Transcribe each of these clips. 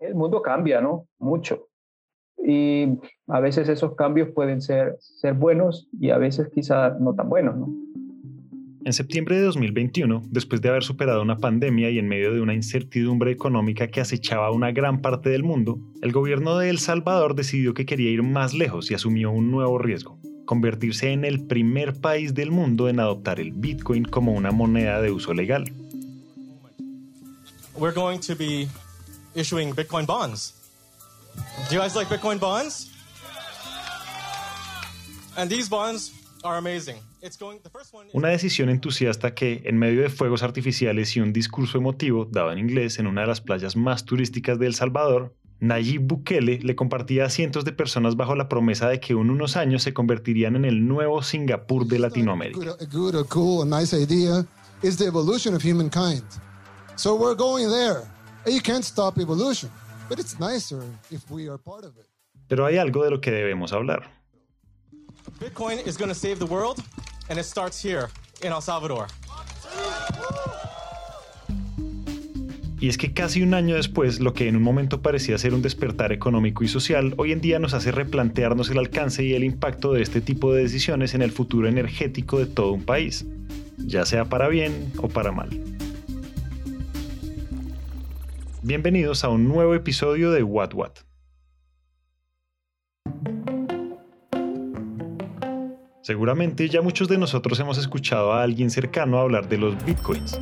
El mundo cambia, ¿no? Mucho. Y a veces esos cambios pueden ser, ser buenos y a veces quizá no tan buenos, ¿no? En septiembre de 2021, después de haber superado una pandemia y en medio de una incertidumbre económica que acechaba a una gran parte del mundo, el gobierno de El Salvador decidió que quería ir más lejos y asumió un nuevo riesgo, convertirse en el primer país del mundo en adoptar el Bitcoin como una moneda de uso legal. We're going to be issuing Bitcoin bonds. Do you guys like Bitcoin bonds? And these bonds are amazing. Una decisión entusiasta que, en medio de fuegos artificiales y un discurso emotivo dado en inglés en una de las playas más turísticas de El Salvador, Nayib Bukele le compartía a cientos de personas bajo la promesa de que en unos años se convertirían en el nuevo Singapur de Latinoamérica. Pero hay algo de lo que debemos hablar. Bitcoin is going to save the world and it starts here in El Salvador. Y es que casi un año después, lo que en un momento parecía ser un despertar económico y social, hoy en día nos hace replantearnos el alcance y el impacto de este tipo de decisiones en el futuro energético de todo un país, ya sea para bien o para mal. Bienvenidos a un nuevo episodio de What What. Seguramente ya muchos de nosotros hemos escuchado a alguien cercano hablar de los bitcoins,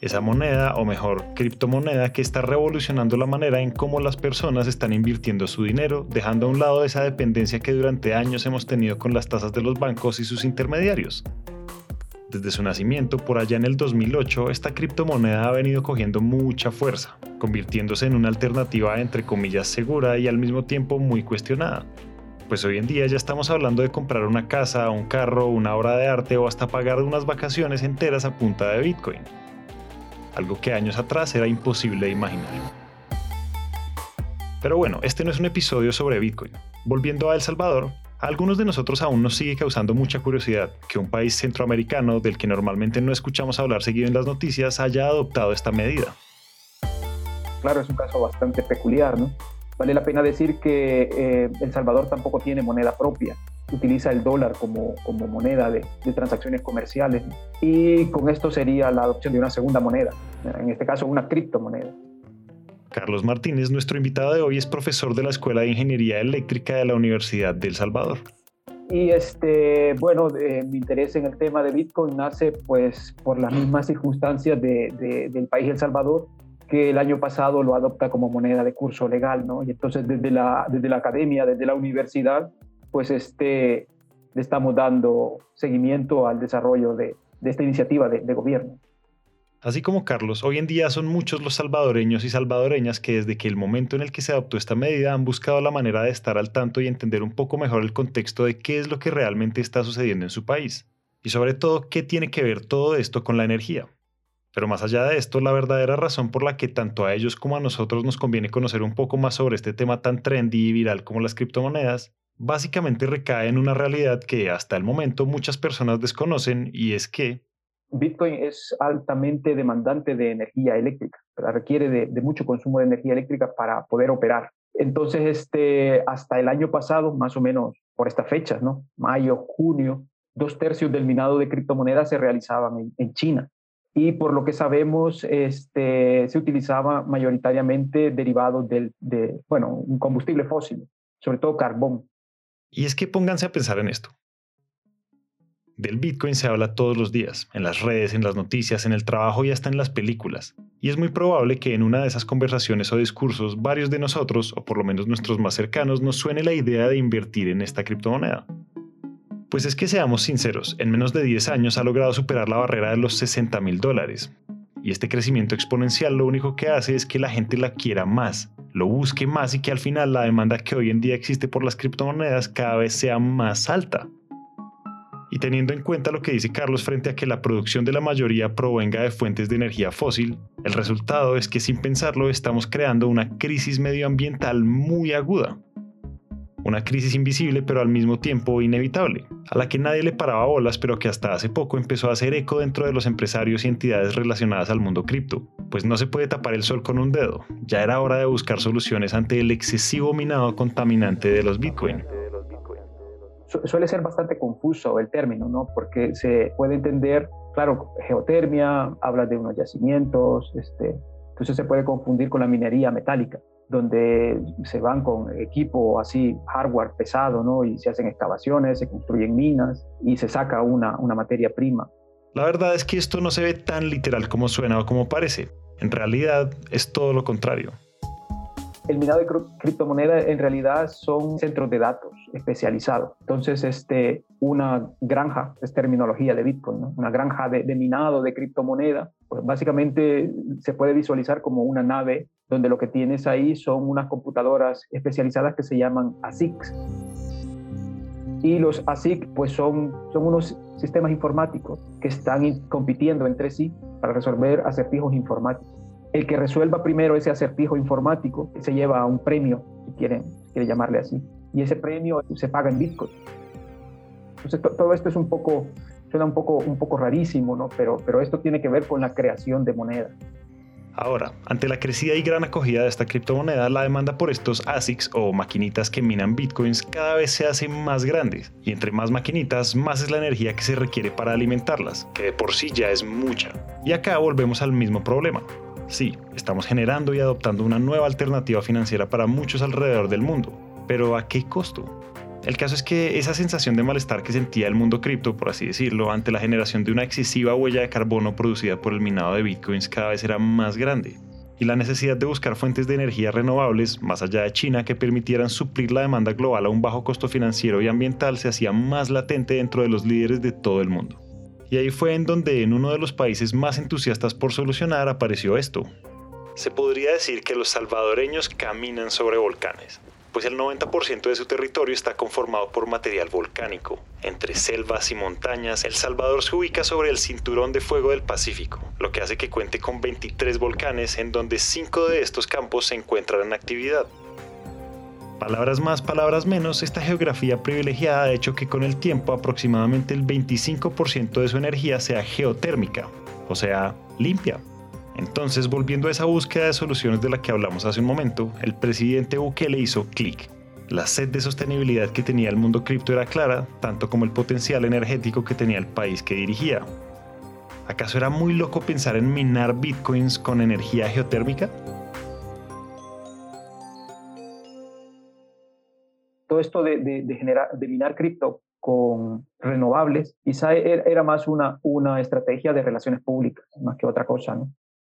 esa moneda o mejor criptomoneda que está revolucionando la manera en cómo las personas están invirtiendo su dinero, dejando a un lado esa dependencia que durante años hemos tenido con las tasas de los bancos y sus intermediarios. Desde su nacimiento, por allá en el 2008, esta criptomoneda ha venido cogiendo mucha fuerza, convirtiéndose en una alternativa entre comillas segura y al mismo tiempo muy cuestionada pues hoy en día ya estamos hablando de comprar una casa, un carro, una obra de arte o hasta pagar unas vacaciones enteras a punta de Bitcoin. Algo que años atrás era imposible de imaginar. Pero bueno, este no es un episodio sobre Bitcoin. Volviendo a El Salvador, algunos de nosotros aún nos sigue causando mucha curiosidad que un país centroamericano del que normalmente no escuchamos hablar seguido en las noticias haya adoptado esta medida. Claro, es un caso bastante peculiar, ¿no? Vale la pena decir que eh, El Salvador tampoco tiene moneda propia, utiliza el dólar como, como moneda de, de, transacciones comerciales y con esto sería la adopción de una segunda moneda, en este caso una criptomoneda. Carlos Martínez, nuestro invitado de hoy, es profesor de la Escuela de Ingeniería Eléctrica de la Universidad del Salvador. Y este, bueno, mi interés en el tema de Bitcoin nace pues por las mismas circunstancias de, de, del país El Salvador, que el año pasado lo adopta como moneda de curso legal, ¿no? Y entonces desde la, desde la academia, desde la universidad, pues este, le estamos dando seguimiento al desarrollo de, de esta iniciativa de, gobierno. Así como Carlos, hoy en día son muchos los salvadoreños y salvadoreñas que desde que el momento en el que se adoptó esta medida han buscado la manera de estar al tanto y entender un poco mejor el contexto de qué es lo que realmente está sucediendo en su país. Y sobre todo, qué tiene que ver todo esto con la energía. Pero más allá de esto, la verdadera razón por la que tanto a ellos como a nosotros nos conviene conocer un poco más sobre este tema tan trendy y viral como las criptomonedas, básicamente recae en una realidad que hasta el momento muchas personas desconocen y es que Bitcoin es altamente demandante de energía eléctrica, requiere de, mucho consumo de energía eléctrica para poder operar. Entonces, este, hasta el año pasado, más o menos por estas fechas, ¿no? mayo, junio, dos tercios del minado de criptomonedas se realizaban en, en China y por lo que sabemos este, se utilizaba mayoritariamente derivados del, de, bueno, un combustible fósil, sobre todo carbón. Y es que pónganse a pensar en esto. Del Bitcoin se habla todos los días, en las redes, en las noticias, en el trabajo y hasta en las películas. Y es muy probable que en una de esas conversaciones o discursos varios de nosotros, o por lo menos nuestros más cercanos, nos suene la idea de invertir en esta criptomoneda. Pues es que seamos sinceros, en menos de 10 años ha logrado superar la barrera de los 60 mil dólares. Y este crecimiento exponencial lo único que hace es que la gente la quiera más, lo busque más y que al final la demanda que hoy en día existe por las criptomonedas cada vez sea más alta. Y teniendo en cuenta lo que dice Carlos frente a que la producción de la mayoría provenga de fuentes de energía fósil, el resultado es que sin pensarlo estamos creando una crisis medioambiental muy aguda. una crisis invisible pero al mismo tiempo inevitable, a la que nadie le paraba bolas pero que hasta hace poco empezó a hacer eco dentro de los empresarios y entidades relacionadas al mundo cripto, pues no se puede tapar el sol con un dedo, ya era hora de buscar soluciones ante el excesivo minado contaminante de los Bitcoin suele ser bastante confuso el término, ¿no? Porque se puede entender, claro, geotermia, habla de unos yacimientos, este, entonces se puede confundir con la minería metálica donde se van con equipo así, hardware pesado, ¿no? Y se hacen excavaciones, se construyen minas y se saca una, una materia prima. La verdad es que esto no se ve tan literal como suena o como parece. En realidad es todo lo contrario. El minado de criptomonedas en realidad son centros de datos especializados. Entonces, este, una granja, es terminología de Bitcoin, una granja de, minado de criptomoneda, pues básicamente se puede visualizar como una nave donde lo que tienes ahí son unas computadoras especializadas que se llaman ASICs. Y los ASIC pues son, son unos sistemas informáticos que están compitiendo entre sí para resolver acertijos informáticos. El que resuelva primero ese acertijo informático se lleva un premio, si quieren, quiere llamarle así, y ese premio se paga en Bitcoin. Entonces todo esto es un poco, suena un poco, un poco rarísimo, ¿no? Pero, pero esto tiene que ver con la creación de moneda. Ahora, ante la crecida y gran acogida de esta criptomoneda, la demanda por estos ASICs o maquinitas que minan bitcoins cada vez se hace más grande, y entre más maquinitas, más es la energía que se requiere para alimentarlas, que de por sí ya es mucha. Y acá volvemos al mismo problema. Sí, estamos generando y adoptando una nueva alternativa financiera para muchos alrededor del mundo, pero ¿a qué costo? El caso es que esa sensación de malestar que sentía el mundo cripto, por así decirlo, ante la generación de una excesiva huella de carbono producida por el minado de bitcoins cada vez era más grande. Y la necesidad de buscar fuentes de energía renovables, más allá de China, que permitieran suplir la demanda global a un bajo costo financiero y ambiental se hacía más latente dentro de los líderes de todo el mundo. Y ahí fue en donde en uno de los países más entusiastas por solucionar apareció esto. Se podría decir que los salvadoreños caminan sobre volcanes pues el 90% de su territorio está conformado por material volcánico. Entre selvas y montañas, El Salvador se ubica sobre el cinturón de fuego del Pacífico, lo que hace que cuente con 23 volcanes en donde 5 de estos campos se encuentran en actividad. Palabras más, palabras menos, esta geografía privilegiada ha hecho que con el tiempo aproximadamente el 25% de su energía sea geotérmica, o sea, limpia. Entonces, volviendo a esa búsqueda de soluciones de la que hablamos hace un momento, el presidente Bukele hizo clic. La sed de sostenibilidad que tenía el mundo cripto era clara, tanto como el potencial energético que tenía el país que dirigía. ¿Acaso era muy loco pensar en minar bitcoins con energía geotérmica? Esto de, generar, de minar cripto con renovables, quizá er, era más una, estrategia de relaciones públicas, más que otra cosa.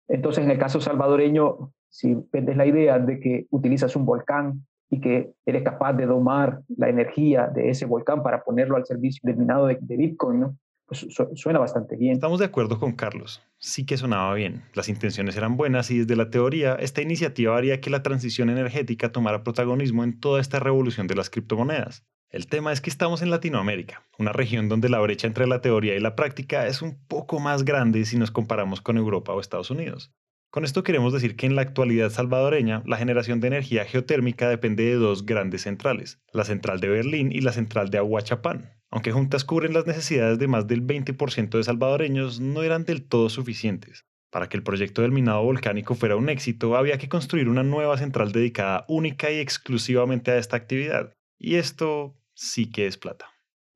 Entonces, en el caso salvadoreño, si vendes la idea de que utilizas un volcán y que eres capaz de domar la energía de ese volcán para ponerlo al servicio del minado de, Bitcoin, ¿no? Suena bastante bien. Estamos de acuerdo con Carlos. Sí que sonaba bien. Las intenciones eran buenas y desde la teoría, esta iniciativa haría que la transición energética tomara protagonismo en toda esta revolución de las criptomonedas. El tema es que estamos en Latinoamérica, una región donde la brecha entre la teoría y la práctica es un poco más grande si nos comparamos con Europa o Estados Unidos. Con esto queremos decir que en la actualidad salvadoreña, la generación de energía geotérmica depende de dos grandes centrales, la central de Berlín y la central de Aguachapán. Aunque juntas cubren las necesidades de más del 20% de salvadoreños, no eran del todo suficientes. Para que el proyecto del minado volcánico fuera un éxito, había que construir una nueva central dedicada única y exclusivamente a esta actividad. Y esto sí que es plata.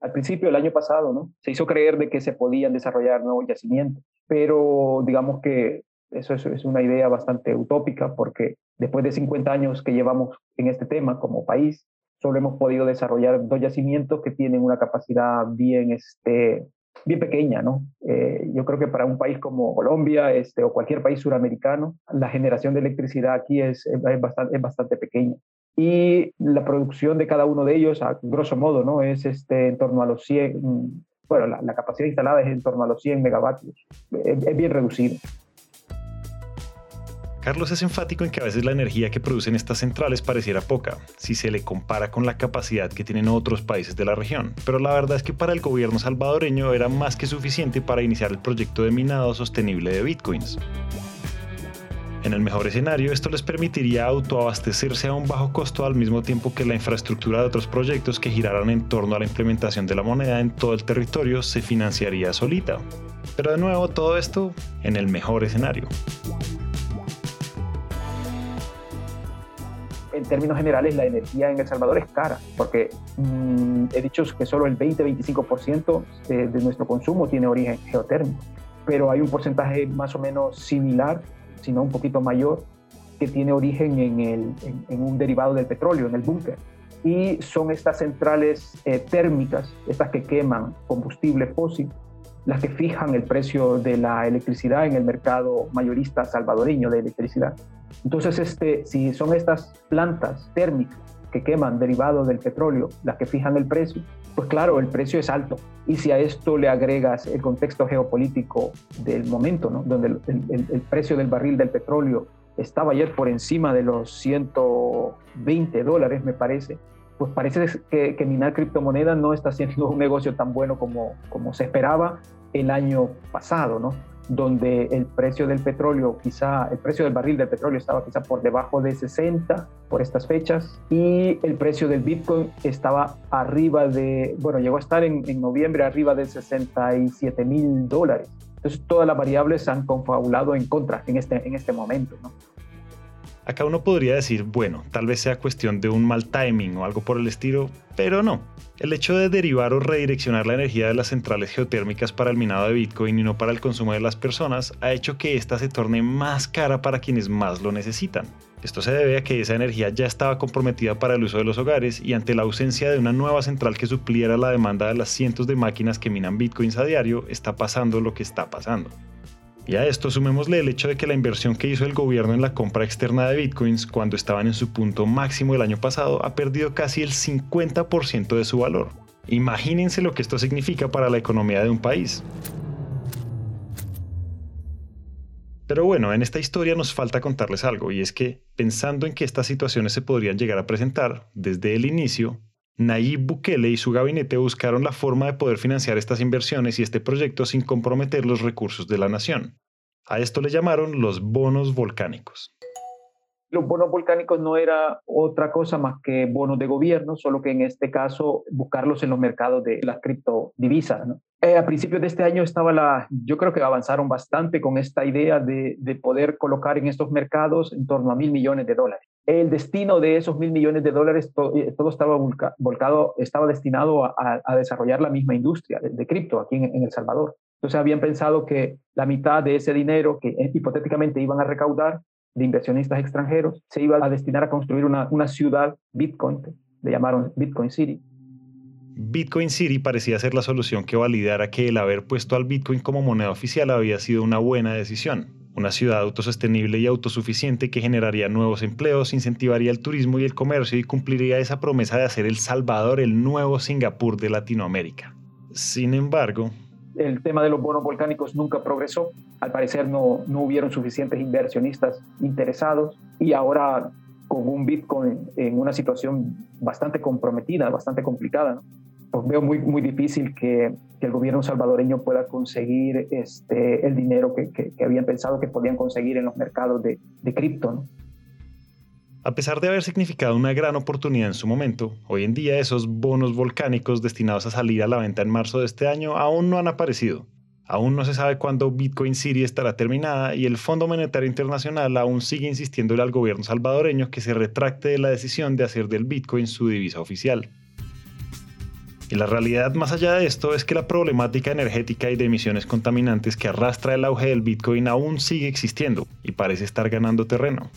Al principio, el año pasado, ¿no? Se hizo creer de que se podían desarrollar nuevos yacimientos, pero digamos que eso es, una idea bastante utópica porque después de 50 años que llevamos en este tema como país, solo hemos podido desarrollar dos yacimientos que tienen una capacidad bien, este, bien pequeña, ¿no? Eh, yo creo que para un país como Colombia este, o cualquier país suramericano, la generación de electricidad aquí es, es, bastante, es bastante pequeña y la producción de cada uno de ellos, a grosso modo, ¿no? es este, en torno a los 100, bueno, la, capacidad instalada es en torno a los 100 megavatios, es, bien reducido. Carlos es enfático en que a veces la energía que producen estas centrales pareciera poca, si se le compara con la capacidad que tienen otros países de la región, pero la verdad es que para el gobierno salvadoreño era más que suficiente para iniciar el proyecto de minado sostenible de bitcoins. En el mejor escenario, esto les permitiría autoabastecerse a un bajo costo al mismo tiempo que la infraestructura de otros proyectos que giraran en torno a la implementación de la moneda en todo el territorio se financiaría solita. Pero de nuevo, todo esto en el mejor escenario. En términos generales, la energía en El Salvador es cara, porque mm, he dicho que solo el 20-25% de, de, nuestro consumo tiene origen geotérmico, pero hay un porcentaje más o menos similar sino un poquito mayor, que tiene origen en, el, en, un derivado del petróleo, en el búnker. Y son estas centrales eh, térmicas, estas que queman combustible fósil, las que fijan el precio de la electricidad en el mercado mayorista salvadoreño de electricidad. Entonces, este, si son estas plantas térmicas que queman derivados del petróleo las que fijan el precio, pues claro, el precio es alto. Y si a esto le agregas el contexto geopolítico del momento, ¿no? donde el, precio del barril del petróleo estaba ayer por encima de los 120 dólares, me parece, pues parece que, que minar criptomonedas no está siendo un negocio tan bueno como, como se esperaba el año pasado, ¿no? donde el precio del petróleo, quizá el precio del barril del petróleo estaba quizá por debajo de 60 por estas fechas y el precio del Bitcoin estaba arriba de, bueno, llegó a estar en, noviembre arriba de 67 mil dólares. Entonces todas las variables se han confabulado en contra en este, en este momento. ¿no? Acá uno podría decir, bueno, tal vez sea cuestión de un mal timing o algo por el estilo, pero no. El hecho de derivar o redireccionar la energía de las centrales geotérmicas para el minado de Bitcoin y no para el consumo de las personas ha hecho que ésta se torne más cara para quienes más lo necesitan. Esto se debe a que esa energía ya estaba comprometida para el uso de los hogares y ante la ausencia de una nueva central que supliera la demanda de las cientos de máquinas que minan bitcoins a diario, está pasando lo que está pasando. Y a esto sumémosle el hecho de que la inversión que hizo el gobierno en la compra externa de bitcoins cuando estaban en su punto máximo el año pasado ha perdido casi el 50% de su valor. Imagínense lo que esto significa para la economía de un país. Pero bueno, en esta historia nos falta contarles algo, y es que, pensando en que estas situaciones se podrían llegar a presentar desde el inicio, Nayib Bukele y su gabinete buscaron la forma de poder financiar estas inversiones y este proyecto sin comprometer los recursos de la nación. A esto le llamaron los bonos volcánicos. Los bonos volcánicos no era otra cosa más que bonos de gobierno, solo que en este caso buscarlos en los mercados de las criptodivisas. Eh, a principios de este año estaba la, yo creo que avanzaron bastante con esta idea de, de poder colocar en estos mercados en torno a mil millones de dólares el destino de esos mil millones de dólares, eh, todo, estaba volcado, estaba destinado a, desarrollar la misma industria de, cripto aquí en, El Salvador. Entonces habían pensado que la mitad de ese dinero que eh, hipotéticamente iban a recaudar de inversionistas extranjeros se iba a destinar a construir una, una ciudad Bitcoin, le llamaron Bitcoin City. Bitcoin City parecía ser la solución que validara que el haber puesto al Bitcoin como moneda oficial había sido una buena decisión una ciudad autosostenible y autosuficiente que generaría nuevos empleos, incentivaría el turismo y el comercio y cumpliría esa promesa de hacer El Salvador el nuevo Singapur de Latinoamérica. Sin embargo, el tema de los bonos volcánicos nunca progresó. Al parecer no, no hubieron suficientes inversionistas interesados y ahora con un Bitcoin en una situación bastante comprometida, bastante complicada, pues veo muy, muy difícil que, el gobierno salvadoreño pueda conseguir este, el dinero que, que, habían pensado que podían conseguir en los mercados de, de cripto. A pesar de haber significado una gran oportunidad en su momento, hoy en día esos bonos volcánicos destinados a salir a la venta en marzo de este año aún no han aparecido. Aún no se sabe cuándo Bitcoin City estará terminada y el Fondo Monetario Internacional aún sigue insistiéndole al gobierno salvadoreño que se retracte de la decisión de hacer del Bitcoin su divisa oficial. Y la realidad más allá de esto es que la problemática energética y de emisiones contaminantes que arrastra el auge del Bitcoin aún sigue existiendo y parece estar ganando terreno.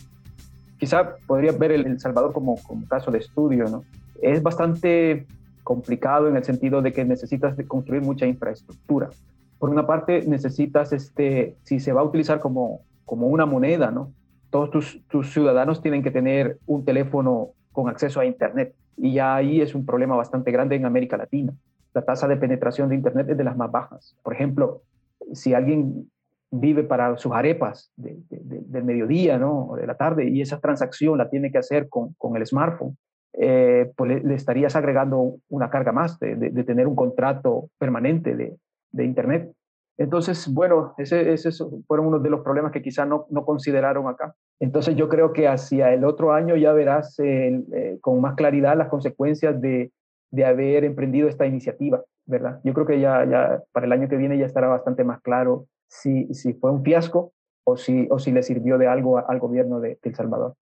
Quizá podría ver El Salvador como, como caso de estudio, ¿no? Es bastante complicado en el sentido de que necesitas de construir mucha infraestructura. Por una parte, necesitas, este, si se va a utilizar como, como una moneda, ¿no? Todos tus, tus ciudadanos tienen que tener un teléfono con acceso a Internet y ya ahí es un problema bastante grande en América Latina. La tasa de penetración de Internet es de las más bajas. Por ejemplo, si alguien vive para sus arepas del mediodía ¿no? o de la tarde y esa transacción la tiene que hacer con, con el smartphone, eh, pues le, estarías agregando una carga más de, tener un contrato permanente de, Internet. Entonces, bueno, ese fueron uno de los problemas que quizá no, no consideraron acá. Entonces yo creo que hacia el otro año ya verás eh, con más claridad las consecuencias de, de haber emprendido esta iniciativa, ¿verdad? Yo creo que ya, ya para el año que viene ya estará bastante más claro si, si fue un fiasco o si, o si le sirvió de algo al gobierno de, El Salvador.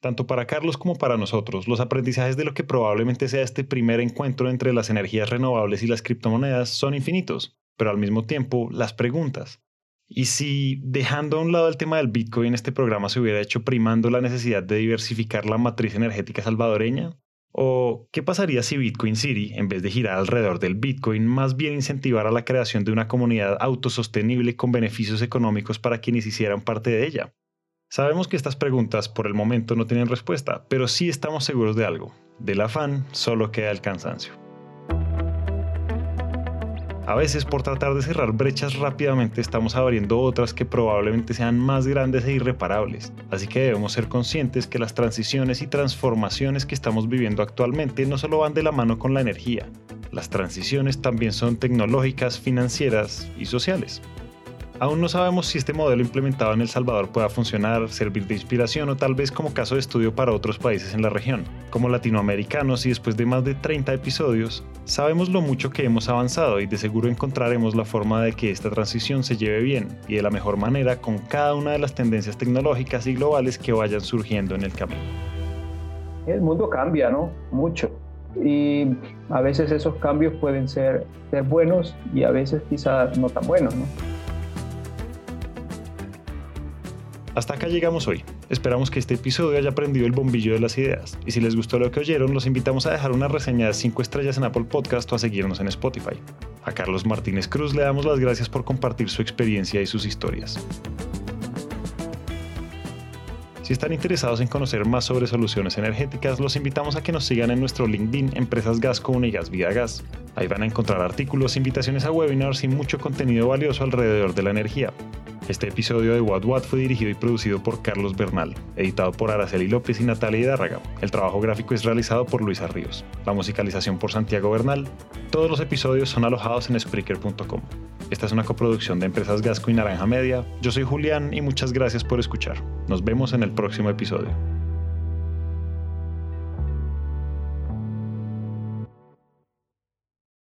Tanto para Carlos como para nosotros, los aprendizajes de lo que probablemente sea este primer encuentro entre las energías renovables y las criptomonedas son infinitos, pero al mismo tiempo las preguntas. ¿Y si, dejando a un lado el tema del Bitcoin, este programa se hubiera hecho primando la necesidad de diversificar la matriz energética salvadoreña? ¿O qué pasaría si Bitcoin City, en vez de girar alrededor del Bitcoin, más bien incentivara la creación de una comunidad autosostenible con beneficios económicos para quienes hicieran parte de ella? Sabemos que estas preguntas por el momento no tienen respuesta, pero sí estamos seguros de algo. Del afán solo queda el cansancio. A veces por tratar de cerrar brechas rápidamente estamos abriendo otras que probablemente sean más grandes e irreparables, así que debemos ser conscientes que las transiciones y transformaciones que estamos viviendo actualmente no solo van de la mano con la energía, las transiciones también son tecnológicas, financieras y sociales. Aún no sabemos si este modelo implementado en El Salvador pueda funcionar, servir de inspiración o tal vez como caso de estudio para otros países en la región. Como latinoamericanos y después de más de 30 episodios, sabemos lo mucho que hemos avanzado y de seguro encontraremos la forma de que esta transición se lleve bien y de la mejor manera con cada una de las tendencias tecnológicas y globales que vayan surgiendo en el camino. El mundo cambia, ¿no? Mucho. Y a veces esos cambios pueden ser, buenos y a veces quizás no tan buenos, ¿no? Hasta acá llegamos hoy. Esperamos que este episodio haya prendido el bombillo de las ideas. Y si les gustó lo que oyeron, los invitamos a dejar una reseña de 5 estrellas en Apple Podcast o a seguirnos en Spotify. A Carlos Martínez Cruz le damos las gracias por compartir su experiencia y sus historias. Si están interesados en conocer más sobre soluciones energéticas, los invitamos a que nos sigan en nuestro LinkedIn Empresas Gas con y Gas Vida Gas. Ahí van a encontrar artículos, invitaciones a webinars y mucho contenido valioso alrededor de la energía. Este episodio de What What fue dirigido y producido por Carlos Bernal, editado por Araceli López y Natalia Hidárraga. El trabajo gráfico es realizado por Luisa Ríos. La musicalización por Santiago Bernal. Todos los episodios son alojados en Spreaker.com. Esta es una coproducción de Empresas Gasco y Naranja Media. Yo soy Julián y muchas gracias por escuchar. Nos vemos en el próximo episodio.